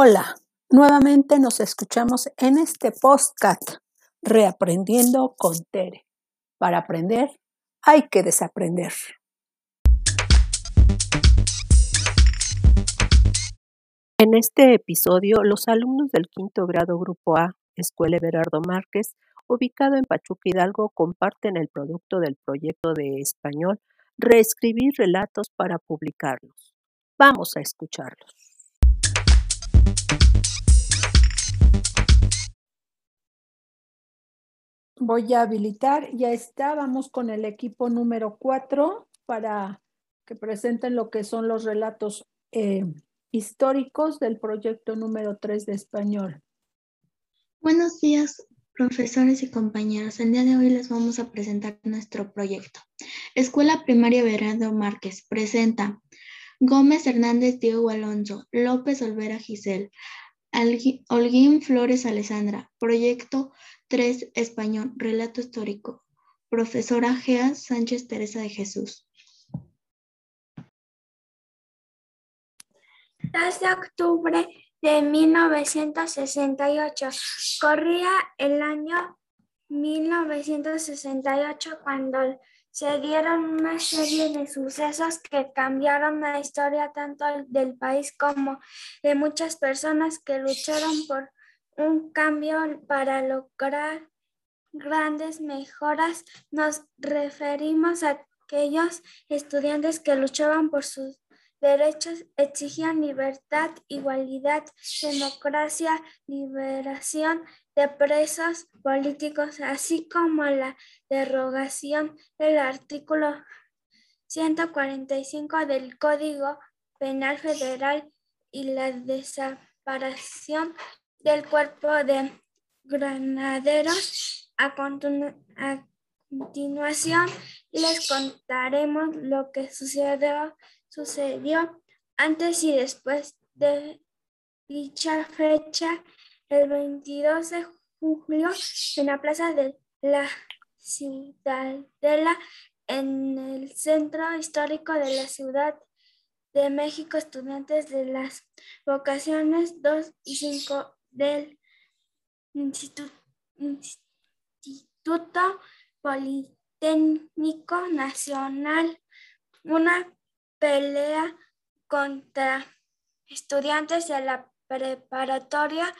Hola, nuevamente nos escuchamos en este podcast Reaprendiendo con Tere. Para aprender hay que desaprender. En este episodio, los alumnos del quinto grado Grupo A, Escuela Everardo Márquez, ubicado en Pachuca Hidalgo, comparten el producto del proyecto de español Reescribir relatos para publicarlos. Vamos a escucharlos. Voy a habilitar, ya está, vamos con el equipo número 4 para que presenten lo que son los relatos eh, históricos del proyecto número 3 de español. Buenos días, profesores y compañeros. El día de hoy les vamos a presentar nuestro proyecto. Escuela Primaria Verano Márquez presenta Gómez Hernández Diego Alonso, López Olvera Giselle, Holguín Flores Alessandra, Proyecto 3 Español, Relato Histórico, Profesora Gea Sánchez Teresa de Jesús. 2 de octubre de 1968. Corría el año 1968 cuando se dieron una serie de sucesos que cambiaron la historia tanto del país como de muchas personas que lucharon por un cambio para lograr grandes mejoras. Nos referimos a aquellos estudiantes que luchaban por sus derechos, exigían libertad, igualdad, democracia, liberación de presos políticos, así como la derogación del artículo 145 del Código Penal Federal y la desaparición del cuerpo de granaderos. A, a continuación les contaremos lo que sucedió, sucedió antes y después de dicha fecha el 22 de julio en la plaza de la Ciudadela, en el centro histórico de la Ciudad de México, estudiantes de las vocaciones 2 y 5 del Instituto, Politécnico Nacional, una pelea contra estudiantes de la preparatoria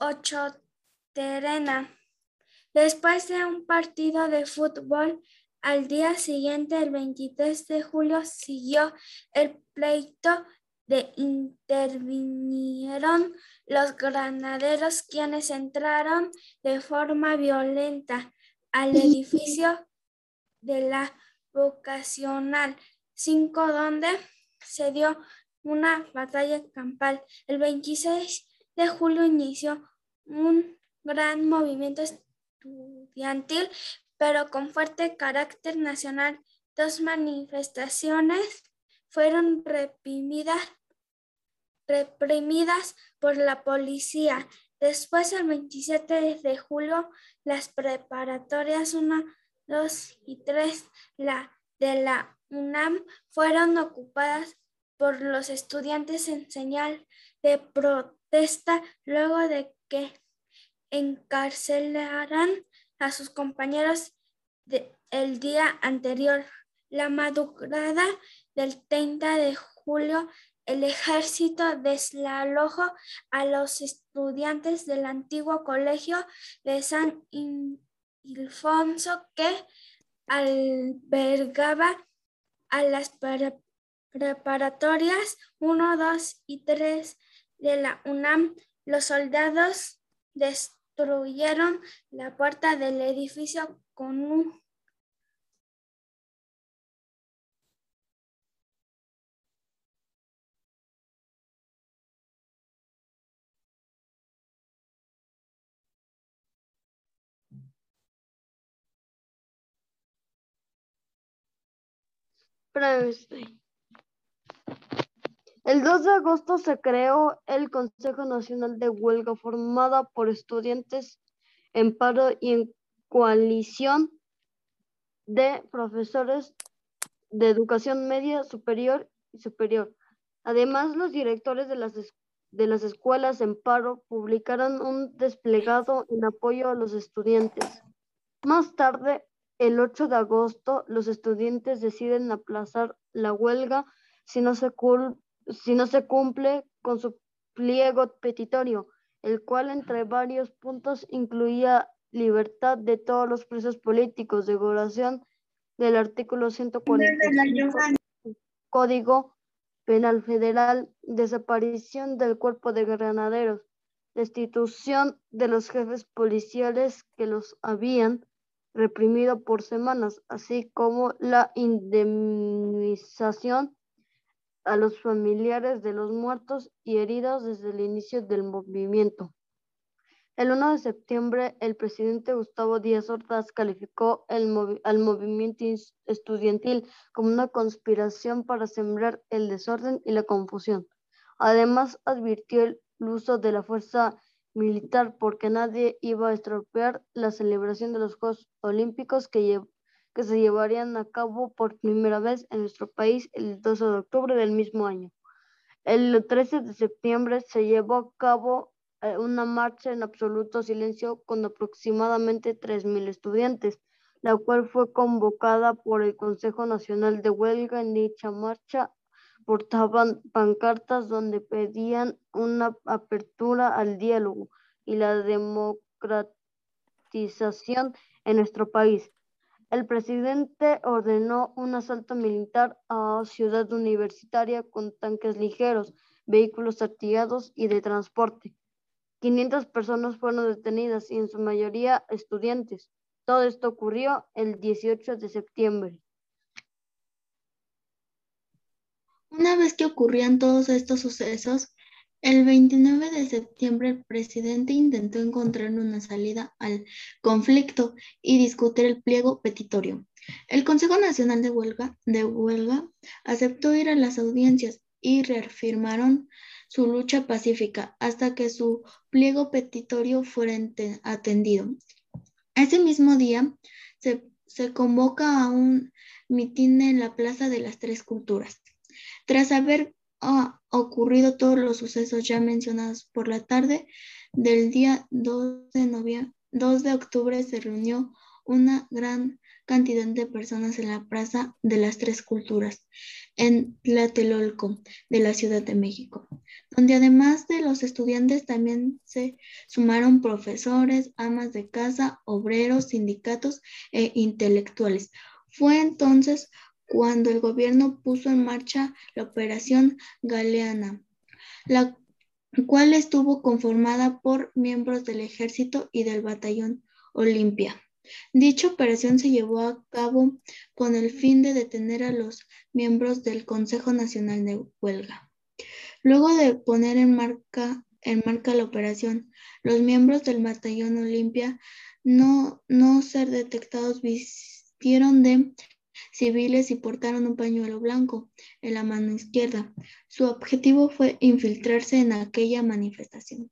ocho terena. Después de un partido de fútbol, al día siguiente, el 23 de julio, siguió el pleito de intervinieron los granaderos quienes entraron de forma violenta al edificio de la vocacional 5 donde se dio una batalla campal. El 26 de julio inició un gran movimiento estudiantil, pero con fuerte carácter nacional. Dos manifestaciones fueron reprimidas, reprimidas por la policía. Después, el 27 de julio, las preparatorias 1, 2 y 3 la, de la UNAM fueron ocupadas por los estudiantes en señal de protesta luego de que encarcelaran a sus compañeros el día anterior. La madrugada del 30 de julio, el ejército desalojó a los estudiantes del antiguo colegio de San Ilfonso que albergaba a las preparatorias 1, 2 y 3 de la UNAM, los soldados destruyeron la puerta del edificio con un El 2 de agosto se creó el Consejo Nacional de Huelga formada por estudiantes en paro y en coalición de profesores de educación media, superior y superior. Además, los directores de las de las escuelas en paro publicaron un desplegado en apoyo a los estudiantes. Más tarde, el 8 de agosto, los estudiantes deciden aplazar la huelga si no se, si no se cumple con su pliego petitorio, el cual entre varios puntos incluía libertad de todos los presos políticos, derogación del artículo 145 Código Penal Federal, desaparición del cuerpo de granaderos, destitución de los jefes policiales que los habían reprimido por semanas, así como la indemnización a los familiares de los muertos y heridos desde el inicio del movimiento. El 1 de septiembre, el presidente Gustavo Díaz Ordaz calificó al movimiento estudiantil como una conspiración para sembrar el desorden y la confusión. Además, advirtió el uso de la fuerza militar porque nadie iba a estropear la celebración de los Juegos Olímpicos que, se llevarían a cabo por primera vez en nuestro país el 12 de octubre del mismo año. El 13 de septiembre se llevó a cabo eh, una marcha en absoluto silencio con aproximadamente 3.000 estudiantes, la cual fue convocada por el Consejo Nacional de Huelga. En dicha marcha portaban pancartas donde pedían una apertura al diálogo y la democratización en nuestro país. El presidente ordenó un asalto militar a Ciudad Universitaria con tanques ligeros, vehículos artillados y de transporte. 500 personas fueron detenidas y en su mayoría estudiantes. Todo esto ocurrió el 18 de septiembre. Una vez que ocurrían todos estos sucesos, el 29 de septiembre el presidente intentó encontrar una salida al conflicto y discutir el pliego petitorio. El Consejo Nacional de Huelga, de Huelga aceptó ir a las audiencias y reafirmaron su lucha pacífica hasta que su pliego petitorio fuera atendido. Ese mismo día se, convoca a un mitin en la Plaza de las Tres Culturas. Tras haber ah, ocurrido todos los sucesos ya mencionados por la tarde del día 2 de, noviembre, 2 de octubre se reunió una gran cantidad de personas en la Plaza de las Tres Culturas, en Tlatelolco, de la Ciudad de México, donde además de los estudiantes también se sumaron profesores, amas de casa, obreros, sindicatos e intelectuales. Fue entonces cuando el gobierno puso en marcha la Operación Galeana, la cual estuvo conformada por miembros del ejército y del batallón Olimpia. Dicha operación se llevó a cabo con el fin de detener a los miembros del Consejo Nacional de Huelga. Luego de poner en marca, en marca la operación, los miembros del batallón Olimpia no, no ser detectados vistieron de civiles y portaron un pañuelo blanco en la mano izquierda. Su objetivo fue infiltrarse en aquella manifestación.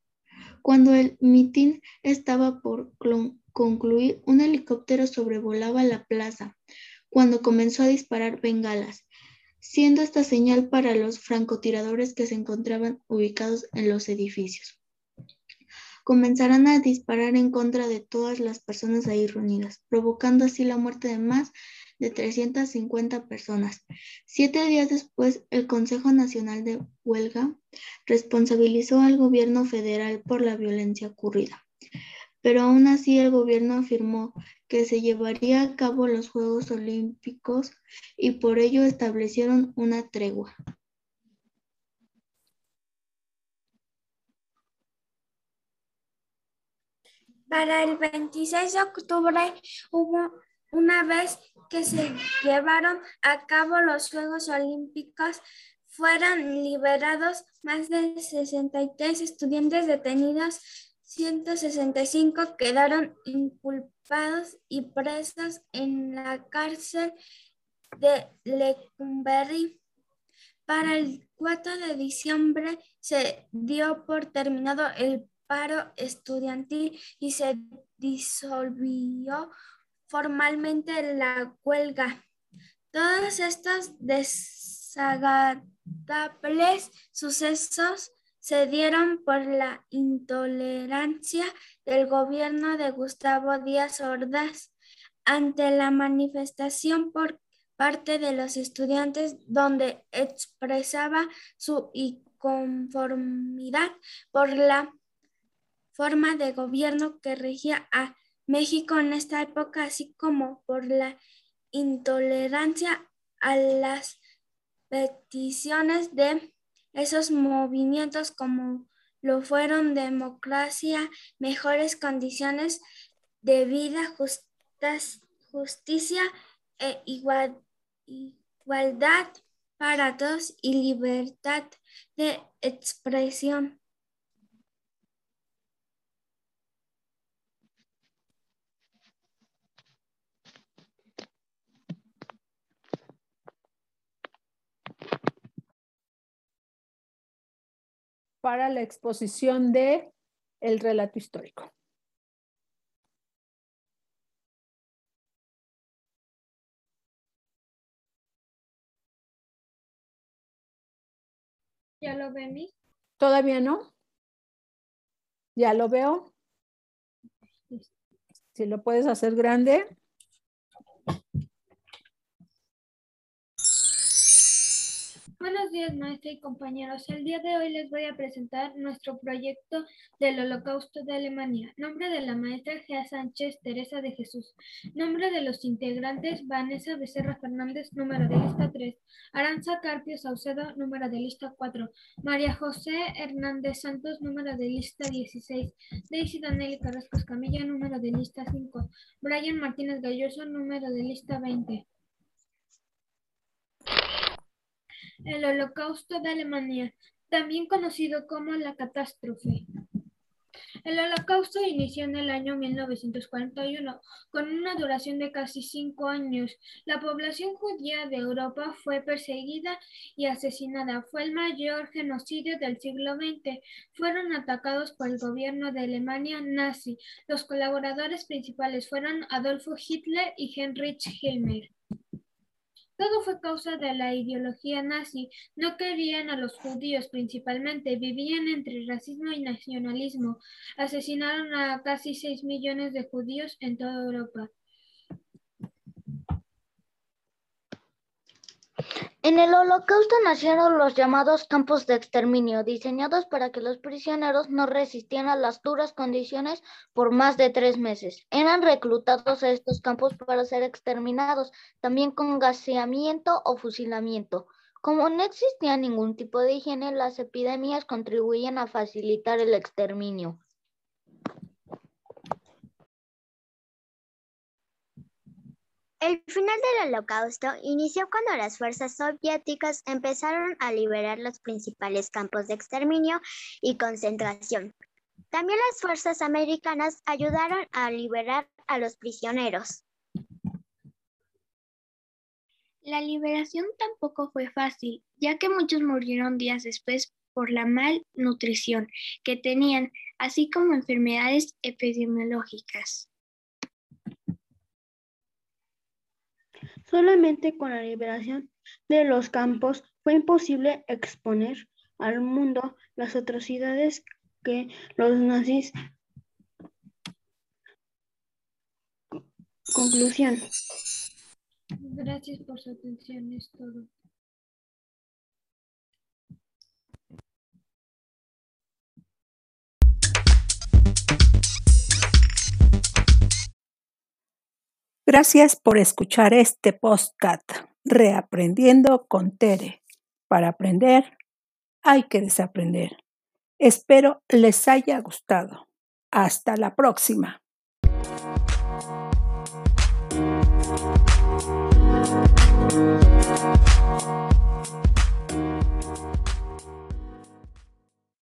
Cuando el mitin estaba por concluir, un helicóptero sobrevolaba la plaza cuando comenzó a disparar bengalas, siendo esta señal para los francotiradores que se encontraban ubicados en los edificios. Comenzarán a disparar en contra de todas las personas ahí reunidas, provocando así la muerte de más de 350 personas. Siete días después, el Consejo Nacional de Huelga responsabilizó al gobierno federal por la violencia ocurrida pero aún así el gobierno afirmó que se llevaría a cabo los Juegos Olímpicos y por ello establecieron una tregua. Para el 26 de octubre hubo una vez que se llevaron a cabo los Juegos Olímpicos, fueron liberados más de 63 estudiantes detenidos 165 quedaron inculpados y presos en la cárcel de Lecumberri. Para el 4 de diciembre se dio por terminado el paro estudiantil y se disolvió formalmente la huelga. Todos estos desagradables sucesos se dieron por la intolerancia del gobierno de Gustavo Díaz Ordaz ante la manifestación por parte de los estudiantes donde expresaba su inconformidad por la forma de gobierno que regía a México en esta época, así como por la intolerancia a las peticiones de esos movimientos como lo fueron democracia, mejores condiciones de vida, justicia e igualdad para todos y libertad de expresión. Para la exposición de el relato histórico. ¿Ya lo ve mí? ¿Todavía no? ¿Ya lo veo? Si lo puedes hacer grande. Buenos días, maestra y compañeros. El día de hoy les voy a presentar nuestro proyecto del Holocausto de Alemania. Nombre de la maestra Gea Sánchez Teresa de Jesús. Nombre de los integrantes Vanessa Becerra Fernández, número de lista 3. Aranza Carpio Saucedo, número de lista 4. María José Hernández Santos, número de lista 16. Daisy Danelli Carrasco Escamilla, número de lista 5. Brian Martínez Galloso, número de lista 20. El Holocausto de Alemania, también conocido como la catástrofe. El Holocausto inició en el año 1941, con una duración de casi cinco años. La población judía de Europa fue perseguida y asesinada. Fue el mayor genocidio del siglo XX. Fueron atacados por el gobierno de Alemania nazi. Los colaboradores principales fueron Adolfo Hitler y Heinrich Himmler. Todo fue causa de la ideología nazi. No querían a los judíos principalmente, vivían entre racismo y nacionalismo. Asesinaron a casi 6 millones de judíos en toda Europa. En el Holocausto nacieron los llamados campos de exterminio, diseñados para que los prisioneros no resistieran las duras condiciones por más de tres meses. Eran reclutados a estos campos para ser exterminados, también con gaseamiento o fusilamiento. Como no existía ningún tipo de higiene, las epidemias contribuían a facilitar el exterminio. El final del Holocausto inició cuando las fuerzas soviéticas empezaron a liberar los principales campos de exterminio y concentración. También las fuerzas americanas ayudaron a liberar a los prisioneros. La liberación tampoco fue fácil, ya que muchos murieron días después por la malnutrición que tenían, así como enfermedades epidemiológicas. Solamente con la liberación de los campos fue imposible exponer al mundo las atrocidades que los nazis Conclusión. Gracias por su atención, es todo. Gracias por escuchar este podcast Reaprendiendo con Tere. Para aprender hay que desaprender. Espero les haya gustado. Hasta la próxima.